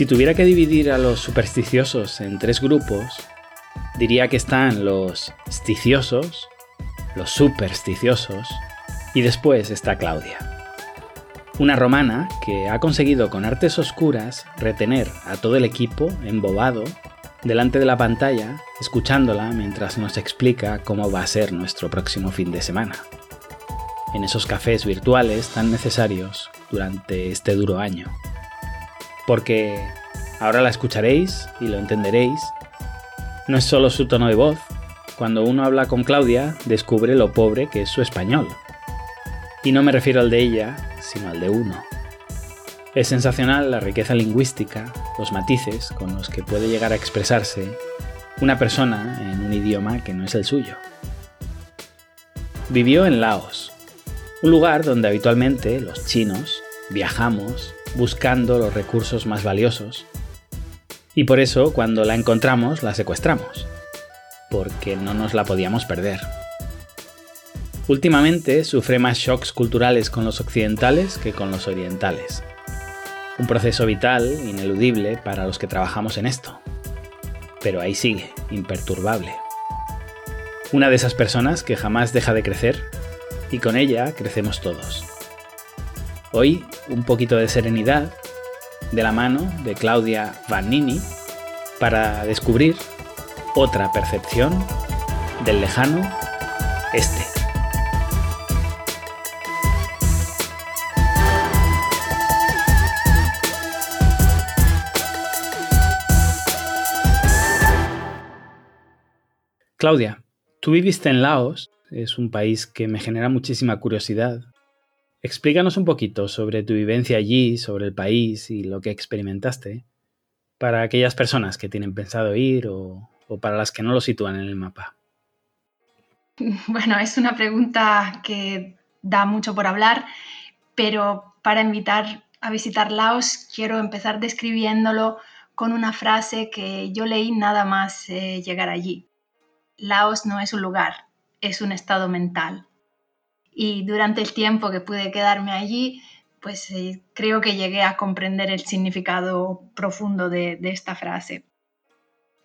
Si tuviera que dividir a los supersticiosos en tres grupos, diría que están los sticiosos, los supersticiosos y después está Claudia. Una romana que ha conseguido con artes oscuras retener a todo el equipo embobado delante de la pantalla, escuchándola mientras nos explica cómo va a ser nuestro próximo fin de semana. En esos cafés virtuales tan necesarios durante este duro año. Porque ahora la escucharéis y lo entenderéis. No es solo su tono de voz. Cuando uno habla con Claudia, descubre lo pobre que es su español. Y no me refiero al de ella, sino al de uno. Es sensacional la riqueza lingüística, los matices con los que puede llegar a expresarse una persona en un idioma que no es el suyo. Vivió en Laos, un lugar donde habitualmente los chinos viajamos buscando los recursos más valiosos. Y por eso cuando la encontramos la secuestramos, porque no nos la podíamos perder. Últimamente sufre más shocks culturales con los occidentales que con los orientales. Un proceso vital, ineludible para los que trabajamos en esto. Pero ahí sigue, imperturbable. Una de esas personas que jamás deja de crecer y con ella crecemos todos. Hoy un poquito de serenidad de la mano de Claudia Vannini para descubrir otra percepción del lejano este. Claudia, tú viviste en Laos, es un país que me genera muchísima curiosidad. Explícanos un poquito sobre tu vivencia allí, sobre el país y lo que experimentaste, para aquellas personas que tienen pensado ir o, para las que no lo sitúan en el mapa. Bueno, es una pregunta que da mucho por hablar, pero para invitar a visitar Laos quiero empezar describiéndolo con una frase que yo leí nada más eh, llegar allí. Laos no es un lugar, es un estado mental. Y durante el tiempo que pude quedarme allí, pues eh, creo que llegué a comprender el significado profundo de, esta frase.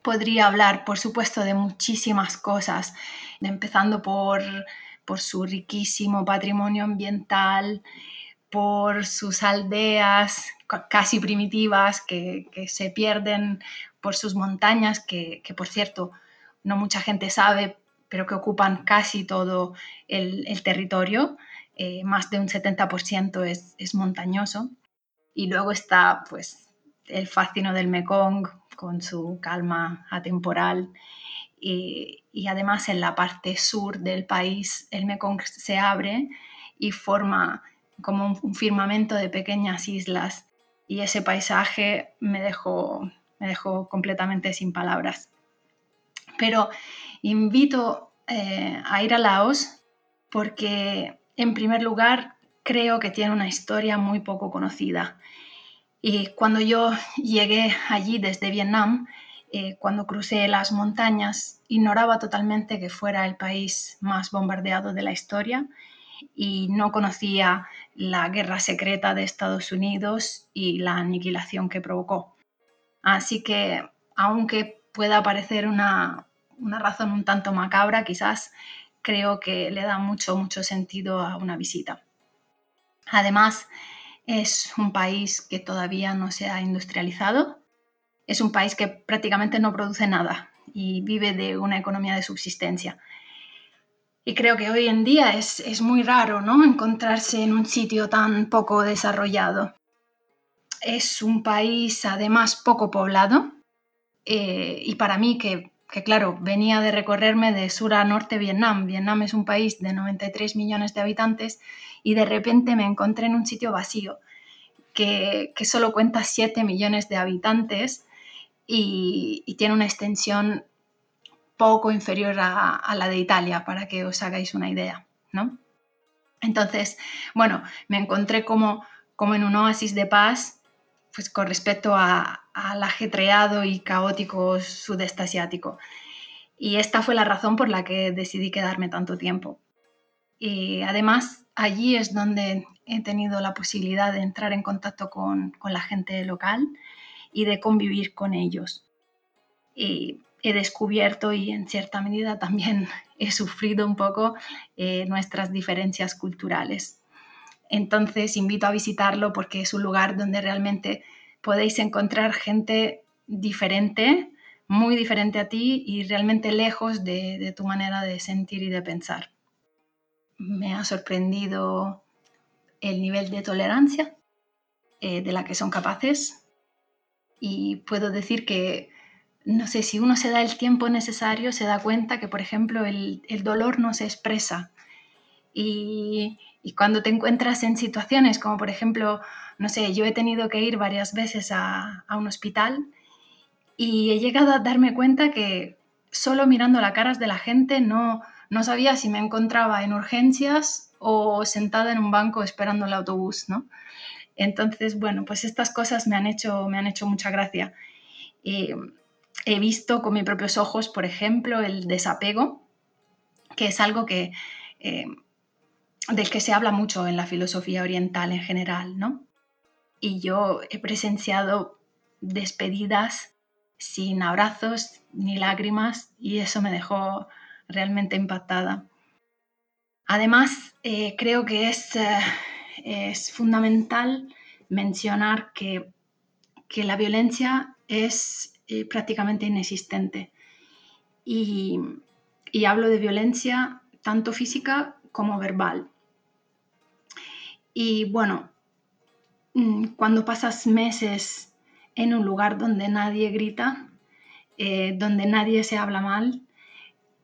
Podría hablar, por supuesto, de muchísimas cosas, empezando por, su riquísimo patrimonio ambiental, por sus aldeas casi primitivas que, se pierden por sus montañas, que, que por cierto no mucha gente sabe, pero que ocupan casi todo el, territorio, eh, más de un 70% es, montañoso. Y luego está pues, el fascino del Mekong con su calma atemporal. Y, además en la parte sur del país el Mekong se abre y forma como un, un firmamento de pequeñas islas. Y ese paisaje me dejó, me dejó completamente sin palabras pero invito eh, a ir a Laos porque, en primer lugar, creo que tiene una historia muy poco conocida. Y cuando yo llegué allí desde Vietnam, eh, cuando crucé las montañas, ignoraba totalmente que fuera el país más bombardeado de la historia y no conocía la guerra secreta de Estados Unidos y la aniquilación que provocó. Así que, aunque pueda parecer una, una razón un tanto macabra, quizás creo que le da mucho, mucho sentido a una visita. Además, es un país que todavía no se ha industrializado, es un país que prácticamente no produce nada y vive de una economía de subsistencia. Y creo que hoy en día es, muy raro ¿no? encontrarse en un sitio tan poco desarrollado. Es un país además poco poblado eh, y para mí que que claro, venía de recorrerme de sur a norte Vietnam. Vietnam es un país de 93 millones de habitantes y de repente me encontré en un sitio vacío que, solo cuenta 7 millones de habitantes y, tiene una extensión poco inferior a, la de Italia, para que os hagáis una idea, ¿no? Entonces, bueno, me encontré como, como en un oasis de paz pues con respecto al ajetreado y caótico sudeste asiático. Y esta fue la razón por la que decidí quedarme tanto tiempo. Y además, allí es donde he tenido la posibilidad de entrar en contacto con, la gente local y de convivir con ellos. Y he descubierto y en cierta medida también he sufrido un poco eh, nuestras diferencias culturales. Entonces invito a visitarlo porque es un lugar donde realmente podéis encontrar gente diferente, muy diferente a ti y realmente lejos de, tu manera de sentir y de pensar. Me ha sorprendido el nivel de tolerancia eh, de la que son capaces y puedo decir que, no sé, si uno se da el tiempo necesario, se da cuenta que, por ejemplo, el, dolor no se expresa. Y, cuando te encuentras en situaciones como, por ejemplo, no sé, yo he tenido que ir varias veces a, un hospital y he llegado a darme cuenta que solo mirando las caras de la gente no, no sabía si me encontraba en urgencias o sentada en un banco esperando el autobús, ¿no? Entonces, bueno, pues estas cosas me han hecho, me han hecho mucha gracia. he visto con mis propios ojos, por ejemplo, el desapego, que es algo que, eh, del que se habla mucho en la filosofía oriental en general, ¿no? Y yo he presenciado despedidas sin abrazos ni lágrimas y eso me dejó realmente impactada. Además, eh, creo que es, eh, es fundamental mencionar que, la violencia es eh, prácticamente inexistente. Y, y hablo de violencia tanto física como verbal. Y bueno, cuando pasas meses en un lugar donde nadie grita, eh, donde nadie se habla mal,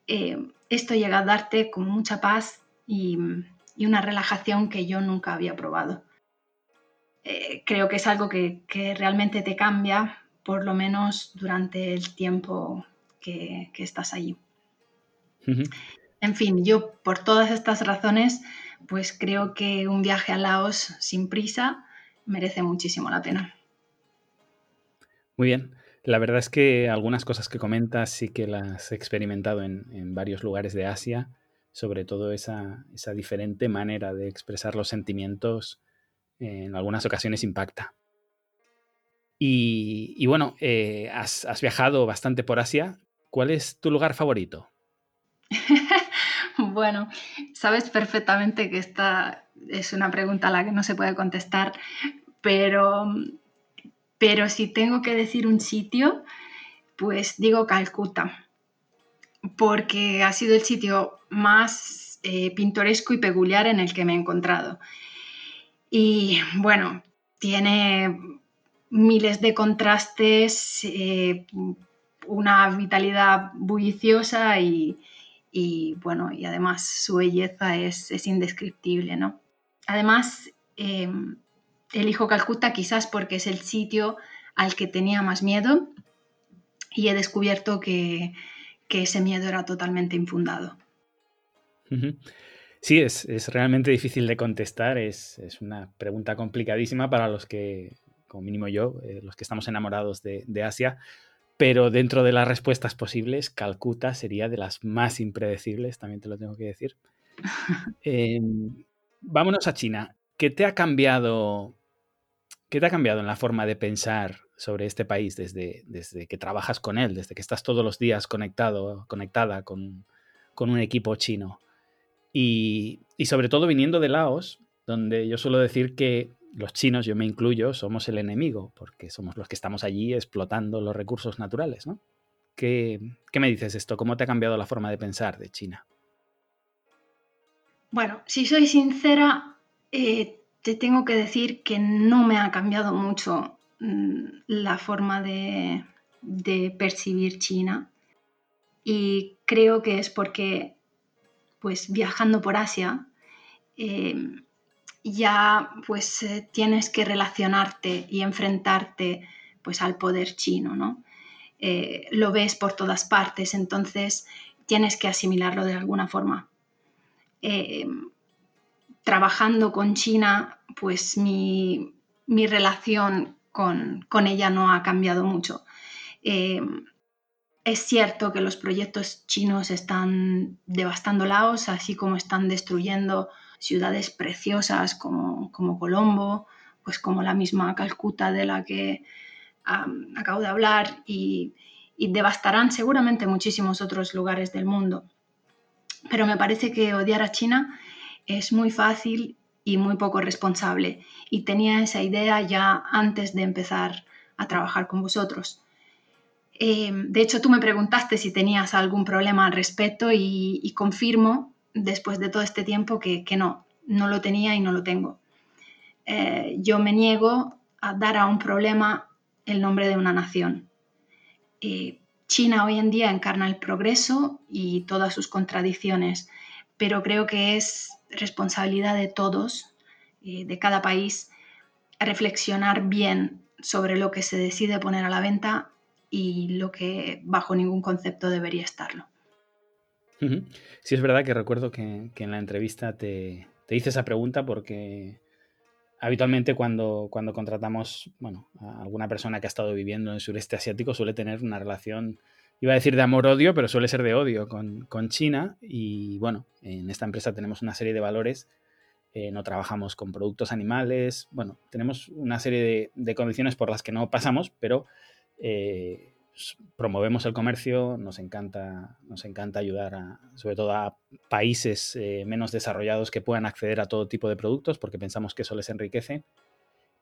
eh, esto llega a darte como mucha paz y, una relajación que yo nunca había probado. Eh, creo que es algo que, realmente te cambia, por lo menos durante el tiempo que, estás allí. En fin, yo por todas estas razones, pues creo que un viaje a Laos sin prisa merece muchísimo la pena. Muy bien. La verdad es que algunas cosas que comentas sí que las he experimentado en, varios lugares de Asia, sobre todo esa, diferente manera de expresar los sentimientos en algunas ocasiones impacta. Y, bueno, eh, has, viajado bastante por Asia. ¿Cuál es tu lugar favorito? Bueno, sabes perfectamente que esta es una pregunta a la que no se puede contestar, pero pero si tengo que decir un sitio, pues digo Calcuta, porque ha sido el sitio más eh, pintoresco y peculiar en el que me he encontrado. Y bueno, tiene miles de contrastes, eh, una vitalidad bulliciosa y, bueno, y además su belleza es, indescriptible, ¿no? Además, em, elijo Calcuta quizás porque es el sitio al que tenía más miedo y he descubierto que, ese miedo era totalmente infundado. Sí, es, realmente difícil de contestar, es, una pregunta complicadísima para los que, como mínimo yo, eh, los que estamos enamorados de, Asia, pero dentro de las respuestas posibles, Calcuta sería de las más impredecibles, también te lo tengo que decir. Em, vámonos a China. ¿Qué te ha cambiado ¿Qué te ha cambiado en la forma de pensar sobre este país desde, desde que trabajas con él, desde que estás todos los días conectado, conectada con, un equipo chino? Y, sobre todo viniendo de Laos, donde yo suelo decir que los chinos, yo me incluyo, somos el enemigo, porque somos los que estamos allí explotando los recursos naturales, ¿no? ¿Qué, me dices esto? ¿Cómo te ha cambiado la forma de pensar de China? Bueno, si soy sincera, eh, te tengo que decir que no me ha cambiado mucho mm, la forma de, percibir China y creo que es porque pues viajando por Asia em, ya pues eh, tienes que relacionarte y enfrentarte pues al poder chino, ¿no? Eh, lo ves por todas partes, entonces tienes que asimilarlo de alguna forma. Em, trabajando con China, pues mi, relación con, ella no ha cambiado mucho. Eh, es cierto que los proyectos chinos están devastando Laos, así como están destruyendo ciudades preciosas como, como Colombo, pues como la misma Calcuta de la que, acabo de hablar y, devastarán seguramente muchísimos otros lugares del mundo. Pero me parece que odiar a China es muy fácil y muy poco responsable. Y tenía esa idea ya antes de empezar a trabajar con vosotros. Eh, de hecho, tú me preguntaste si tenías algún problema al respecto y, confirmo después de todo este tiempo que, no, no lo tenía y no lo tengo. Eh, yo me niego a dar a un problema el nombre de una nación. Eh, China hoy en día encarna el progreso y todas sus contradicciones, pero creo que es responsabilidad de todos, eh, de cada país, reflexionar bien sobre lo que se decide poner a la venta y lo que bajo ningún concepto debería estarlo. Sí, es verdad que recuerdo que, en la entrevista te, hice esa pregunta porque habitualmente cuando, cuando contratamos bueno, a alguna persona que ha estado viviendo en el sureste asiático suele tener una relación, iba a decir de amor-odio, pero suele ser de odio con, China. Y bueno, en esta empresa tenemos una serie de valores. Eh, no trabajamos con productos animales. Bueno, tenemos una serie de, condiciones por las que no pasamos, pero eh, promovemos el comercio, nos encanta, nos encanta ayudar a, sobre todo a países eh, menos desarrollados que puedan acceder a todo tipo de productos porque pensamos que eso les enriquece.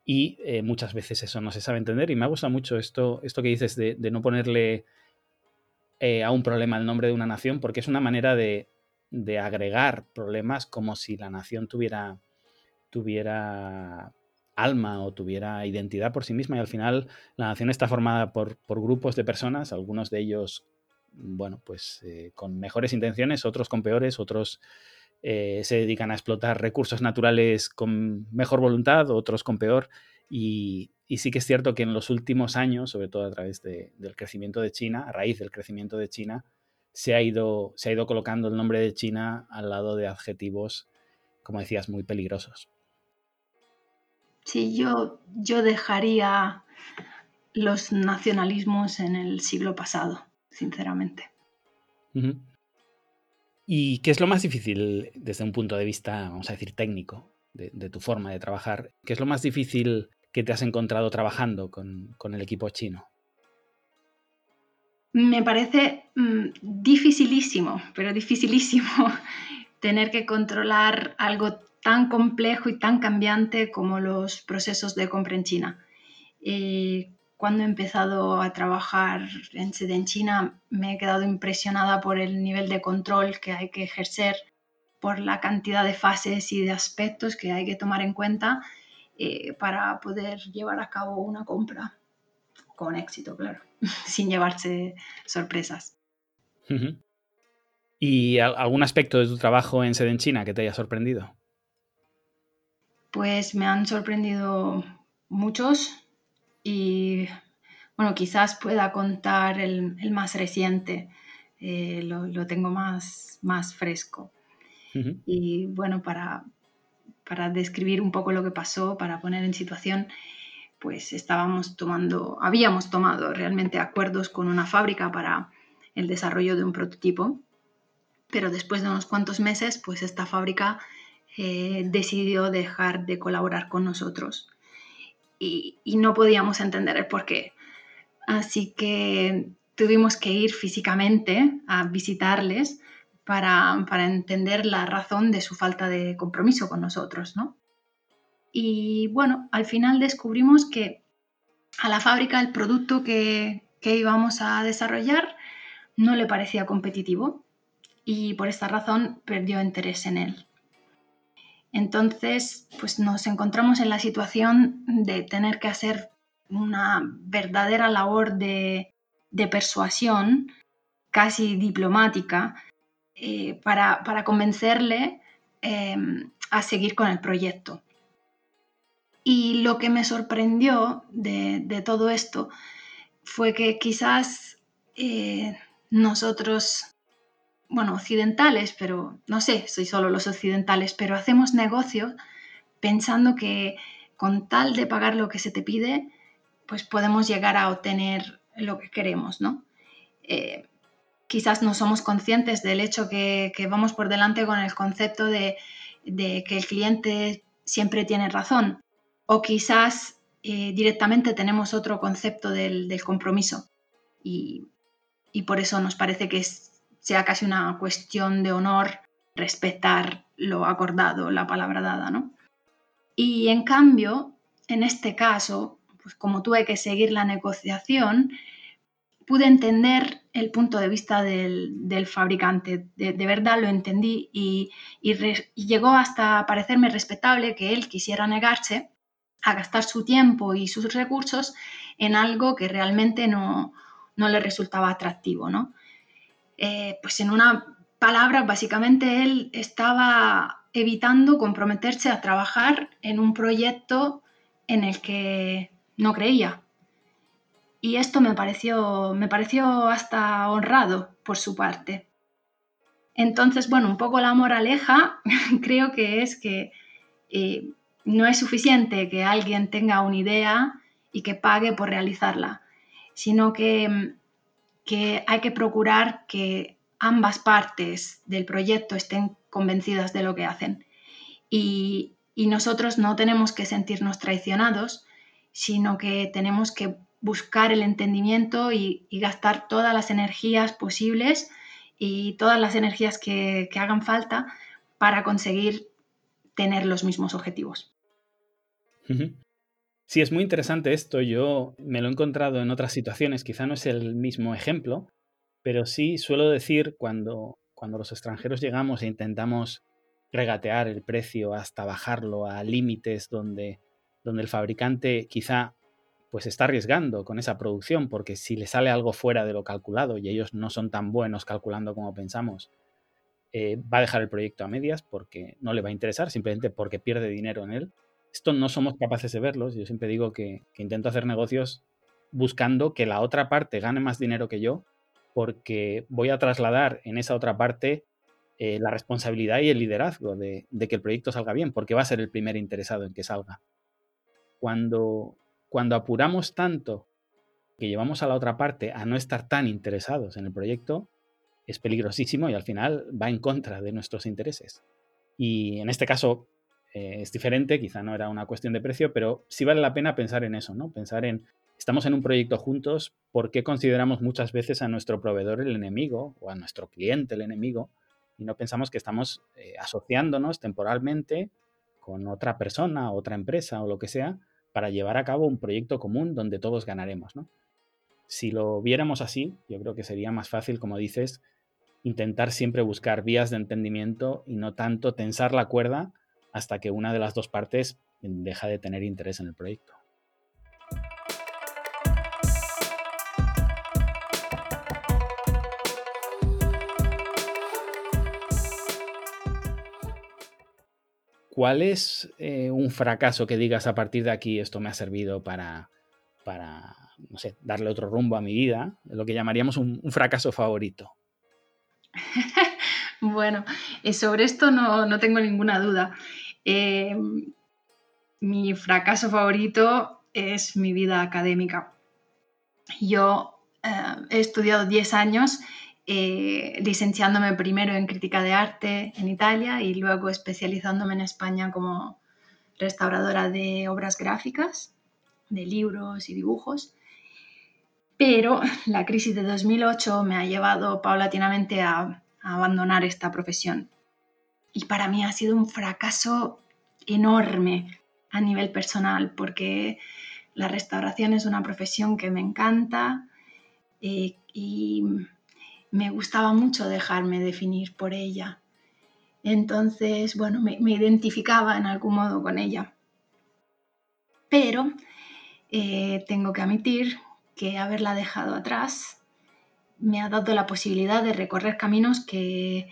Y eh, muchas veces eso no se sabe entender y me ha gustado mucho esto, esto que dices de, no ponerle eh, a un problema el nombre de una nación porque es una manera de, de agregar problemas como si la nación tuviera, tuviera alma o tuviera identidad por sí misma y al final la nación está formada por, grupos de personas, algunos de ellos, bueno, pues eh, con mejores intenciones, otros con peores, otros eh, se dedican a explotar recursos naturales con mejor voluntad, otros con peor y, sí que es cierto que en los últimos años, sobre todo a través del crecimiento de China, a raíz del crecimiento de China, se ha, ido, se ha ido colocando el nombre de China al lado de adjetivos, como decías, muy peligrosos. Sí, yo, yo dejaría los nacionalismos en el siglo pasado, sinceramente. ¿Y qué es lo más difícil desde un punto de vista, vamos a decir, técnico, de, tu forma de trabajar? ¿Qué es lo más difícil que te has encontrado trabajando con, el equipo chino? Me parece mm, dificilísimo, pero dificilísimo tener que controlar algo tan complejo y tan cambiante como los procesos de compra en China. Eh, cuando he empezado a trabajar en sede en China, me he quedado impresionada por el nivel de control que hay que ejercer, por la cantidad de fases y de aspectos que hay que tomar en cuenta eh, para poder llevar a cabo una compra con éxito, claro, sin llevarse sorpresas. ¿Y algún aspecto de tu trabajo en sede en China que te haya sorprendido? Pues me han sorprendido muchos y bueno, quizás pueda contar el, más reciente, eh, lo, tengo más, más fresco. Y bueno, para, para describir un poco lo que pasó, para poner en situación, pues estábamos tomando, habíamos tomado realmente acuerdos con una fábrica para el desarrollo de un prototipo, pero después de unos cuantos meses, pues esta fábrica eh, decidió dejar de colaborar con nosotros y, no podíamos entender el por qué. Así que tuvimos que ir físicamente a visitarles para, entender la razón de su falta de compromiso con nosotros, Y bueno, al final descubrimos que a la fábrica el producto que, que íbamos a desarrollar no le parecía competitivo y por esta razón perdió interés en él. Entonces, pues nos encontramos en la situación de tener que hacer una verdadera labor de, persuasión, casi diplomática, eh, para, convencerle em, a seguir con el proyecto. Y lo que me sorprendió de, todo esto fue que quizás eh, nosotros bueno, occidentales, pero no sé, soy solo los occidentales, pero hacemos negocio pensando que con tal de pagar lo que se te pide, pues podemos llegar a obtener lo que queremos, ¿no? Eh, quizás no somos conscientes del hecho que, vamos por delante con el concepto de, que el cliente siempre tiene razón. O quizás eh, directamente tenemos otro concepto del, compromiso y, por eso nos parece que sea casi una cuestión de honor respetar lo acordado, la palabra dada, ¿no? Y en cambio, en este caso, pues como tuve que seguir la negociación, pude entender el punto de vista del, fabricante. De, verdad lo entendí y, llegó hasta parecerme respetable que él quisiera negarse a gastar su tiempo y sus recursos en algo que realmente no, le resultaba atractivo. ¿no? Eh, pues en una palabra, básicamente él estaba evitando comprometerse a trabajar en un proyecto en el que no creía. Y esto me pareció, me pareció hasta honrado por su parte. Entonces, bueno, un poco la moraleja creo que es que eh, no es suficiente que alguien tenga una idea y que pague por realizarla, sino que, que hay que procurar que ambas partes del proyecto estén convencidas de lo que hacen. Y, y nosotros no tenemos que sentirnos traicionados, sino que tenemos que buscar el entendimiento y, gastar todas las energías posibles y todas las energías que, hagan falta para conseguir tener los mismos objetivos. Sí, es muy interesante esto. Yo me lo he encontrado en otras situaciones, quizá no es el mismo ejemplo, pero sí suelo decir cuando, cuando los extranjeros llegamos e intentamos regatear el precio hasta bajarlo a límites donde, donde el fabricante quizá pues está arriesgando con esa producción, porque si le sale algo fuera de lo calculado y ellos no son tan buenos calculando como pensamos, eh, va a dejar el proyecto a medias porque no le va a interesar, simplemente porque pierde dinero en él. Esto no somos capaces de verlos. Yo siempre digo que, intento hacer negocios buscando que la otra parte gane más dinero que yo, porque voy a trasladar en esa otra parte eh, la responsabilidad y el liderazgo de, de que el proyecto salga bien, porque va a ser el primer interesado en que salga. Cuando cuando apuramos tanto que llevamos a la otra parte a no estar tan interesados en el proyecto, es peligrosísimo y al final va en contra de nuestros intereses. Y en este caso eh, es diferente, quizá no era una cuestión de precio, pero sí vale la pena pensar en eso, ¿no? Pensar en, estamos en un proyecto juntos, ¿por qué consideramos muchas veces a nuestro proveedor el enemigo o a nuestro cliente el enemigo? Y no pensamos que estamos eh, asociándonos temporalmente con otra persona, otra empresa o lo que sea, para llevar a cabo un proyecto común donde todos ganaremos. ¿no? Si lo viéramos así, yo creo que sería más fácil, como dices, intentar siempre buscar vías de entendimiento y no tanto tensar la cuerda hasta que una de las dos partes deja de tener interés en el proyecto. ¿cuál es eh, un fracaso que digas a partir de aquí esto me ha servido para, para no sé, darle otro rumbo a mi vida? Lo que llamaríamos un, fracaso favorito. bueno, eh, sobre esto no, tengo ninguna duda. Eh, mi fracaso favorito es mi vida académica. Yo he estudiado 10 años eh, licenciándome primero en crítica de arte en Italia y luego especializándome en España como restauradora de obras gráficas, de libros y dibujos. Pero la crisis de 2008 me ha llevado paulatinamente a abandonar esta profesión. Y para mí ha sido un fracaso enorme a nivel personal porque la restauración es una profesión que me encanta eh, y me gustaba mucho dejarme definir por ella. Entonces, bueno, me, identificaba en algún modo con ella. Pero eh, tengo que admitir que haberla dejado atrás me ha dado la posibilidad de recorrer caminos que,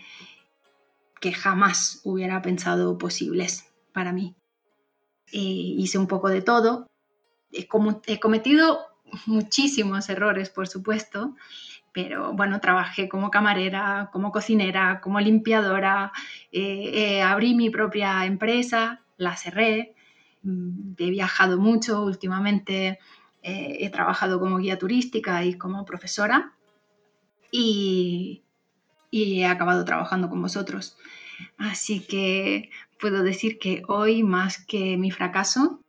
que jamás hubiera pensado posibles para mí. Eh, hice un poco de todo. he cometido muchísimos errores, por supuesto, pero bueno, trabajé como camarera, como cocinera, como limpiadora, eh, eh, abrí mi propia empresa, la cerré, mm, he viajado mucho últimamente, he trabajado como guía turística y como profesora y, y he acabado trabajando con vosotros. Así que puedo decir que hoy, más que mi fracaso,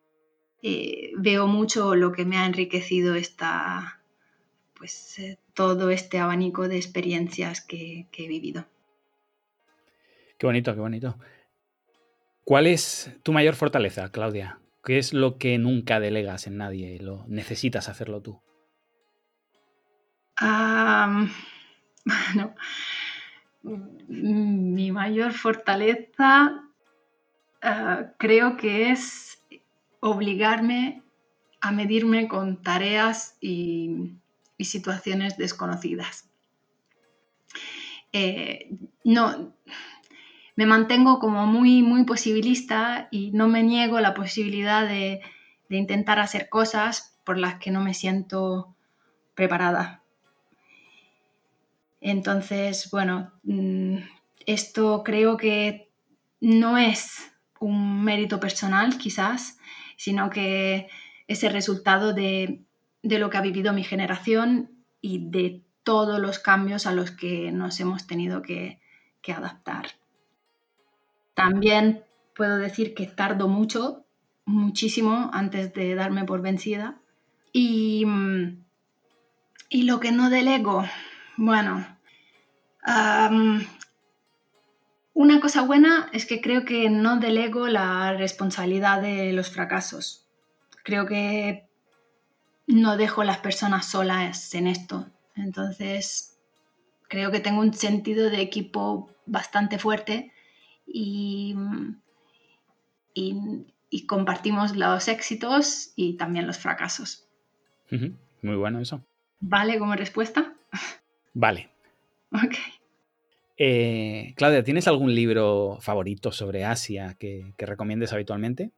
eh, veo mucho lo que me ha enriquecido esta, pues, eh, todo este abanico de experiencias que, que he vivido. Qué bonito, qué bonito. ¿Cuál es tu mayor fortaleza, Claudia? ¿Qué es lo que nunca delegas en nadie y lo necesitas hacerlo tú? bueno, mi mayor fortaleza ah, creo que es obligarme a medirme con tareas y, situaciones desconocidas. Eh, no, me mantengo como muy, muy posibilista y no me niego la posibilidad de, intentar hacer cosas por las que no me siento preparada. Entonces, bueno, mm, esto creo que no es un mérito personal quizás, sino que es el resultado de, lo que ha vivido mi generación y de todos los cambios a los que nos hemos tenido que adaptar. También puedo decir que tardo mucho, muchísimo antes de darme por vencida. Y, mm, y lo que no delego, bueno, una cosa buena es que creo que no delego la responsabilidad de los fracasos. Creo que no dejo a las personas solas en esto. Entonces, creo que tengo un sentido de equipo bastante fuerte y, y, compartimos los éxitos y también los fracasos. Muy bueno eso. ¿Vale como respuesta? Vale. Ok. Eh, Claudia, ¿tienes algún libro favorito sobre Asia que, que, recomiendes habitualmente?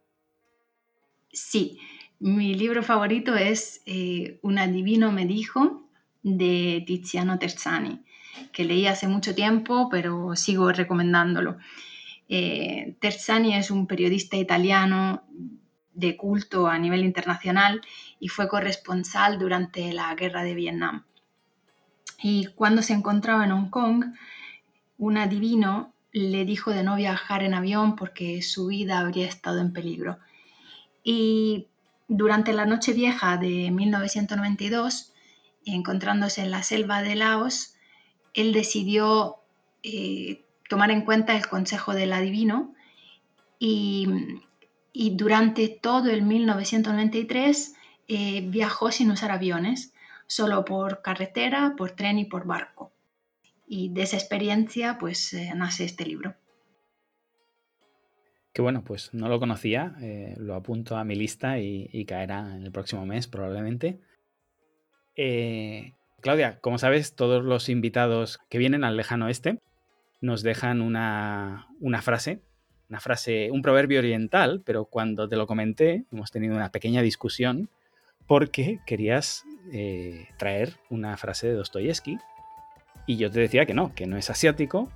Sí, mi libro favorito es eh, Un adivino me dijo de Tiziano Terzani, que leí hace mucho tiempo, pero sigo recomendándolo. Eh, Terzani es un periodista italiano de culto a nivel internacional y fue corresponsal durante la guerra de Vietnam. Y cuando se encontraba en Hong Kong, un adivino le dijo de no viajar en avión porque su vida habría estado en peligro. Y durante la noche vieja de 1992, encontrándose en la selva de Laos, él decidió eh, tomar en cuenta el consejo del adivino y, durante todo el 1993 eh, viajó sin usar aviones, solo por carretera, por tren y por barco. Y de esa experiencia pues eh, nace este libro. Qué bueno, pues no lo conocía, eh, lo apunto a mi lista y, caerá en el próximo mes probablemente. Claudia, como sabes, todos los invitados que vienen al lejano oeste nos dejan una, frase, una frase, un proverbio oriental, pero cuando te lo comenté hemos tenido una pequeña discusión porque querías eh, traer una frase de Dostoyevsky y yo te decía que no, que no es asiático,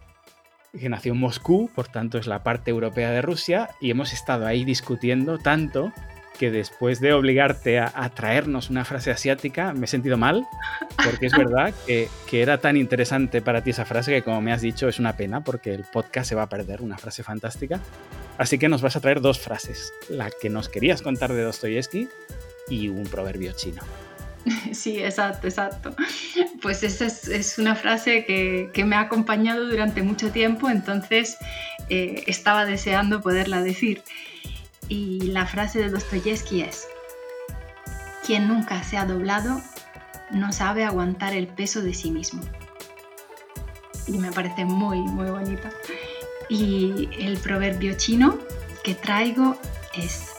que nació en Moscú, por tanto es la parte europea de Rusia y hemos estado ahí discutiendo tanto que después de obligarte a, traernos una frase asiática me he sentido mal, porque es verdad que, era tan interesante para ti esa frase que como me has dicho es una pena porque el podcast se va a perder una frase fantástica. Así que nos vas a traer dos frases, la que nos querías contar de Dostoyevsky y un proverbio chino. Sí, exacto, exacto. Pues esa es, una frase que, me ha acompañado durante mucho tiempo, entonces eh, estaba deseando poderla decir. Y la frase de Dostoyevsky es, quien nunca se ha doblado no sabe aguantar el peso de sí mismo. Y me parece muy, muy bonita. Y el proverbio chino que traigo es,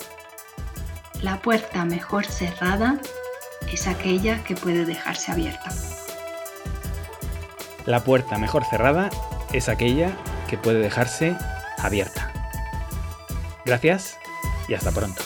la puerta mejor cerrada es aquella que puede dejarse abierta. La puerta mejor cerrada es aquella que puede dejarse abierta. Gracias y hasta pronto.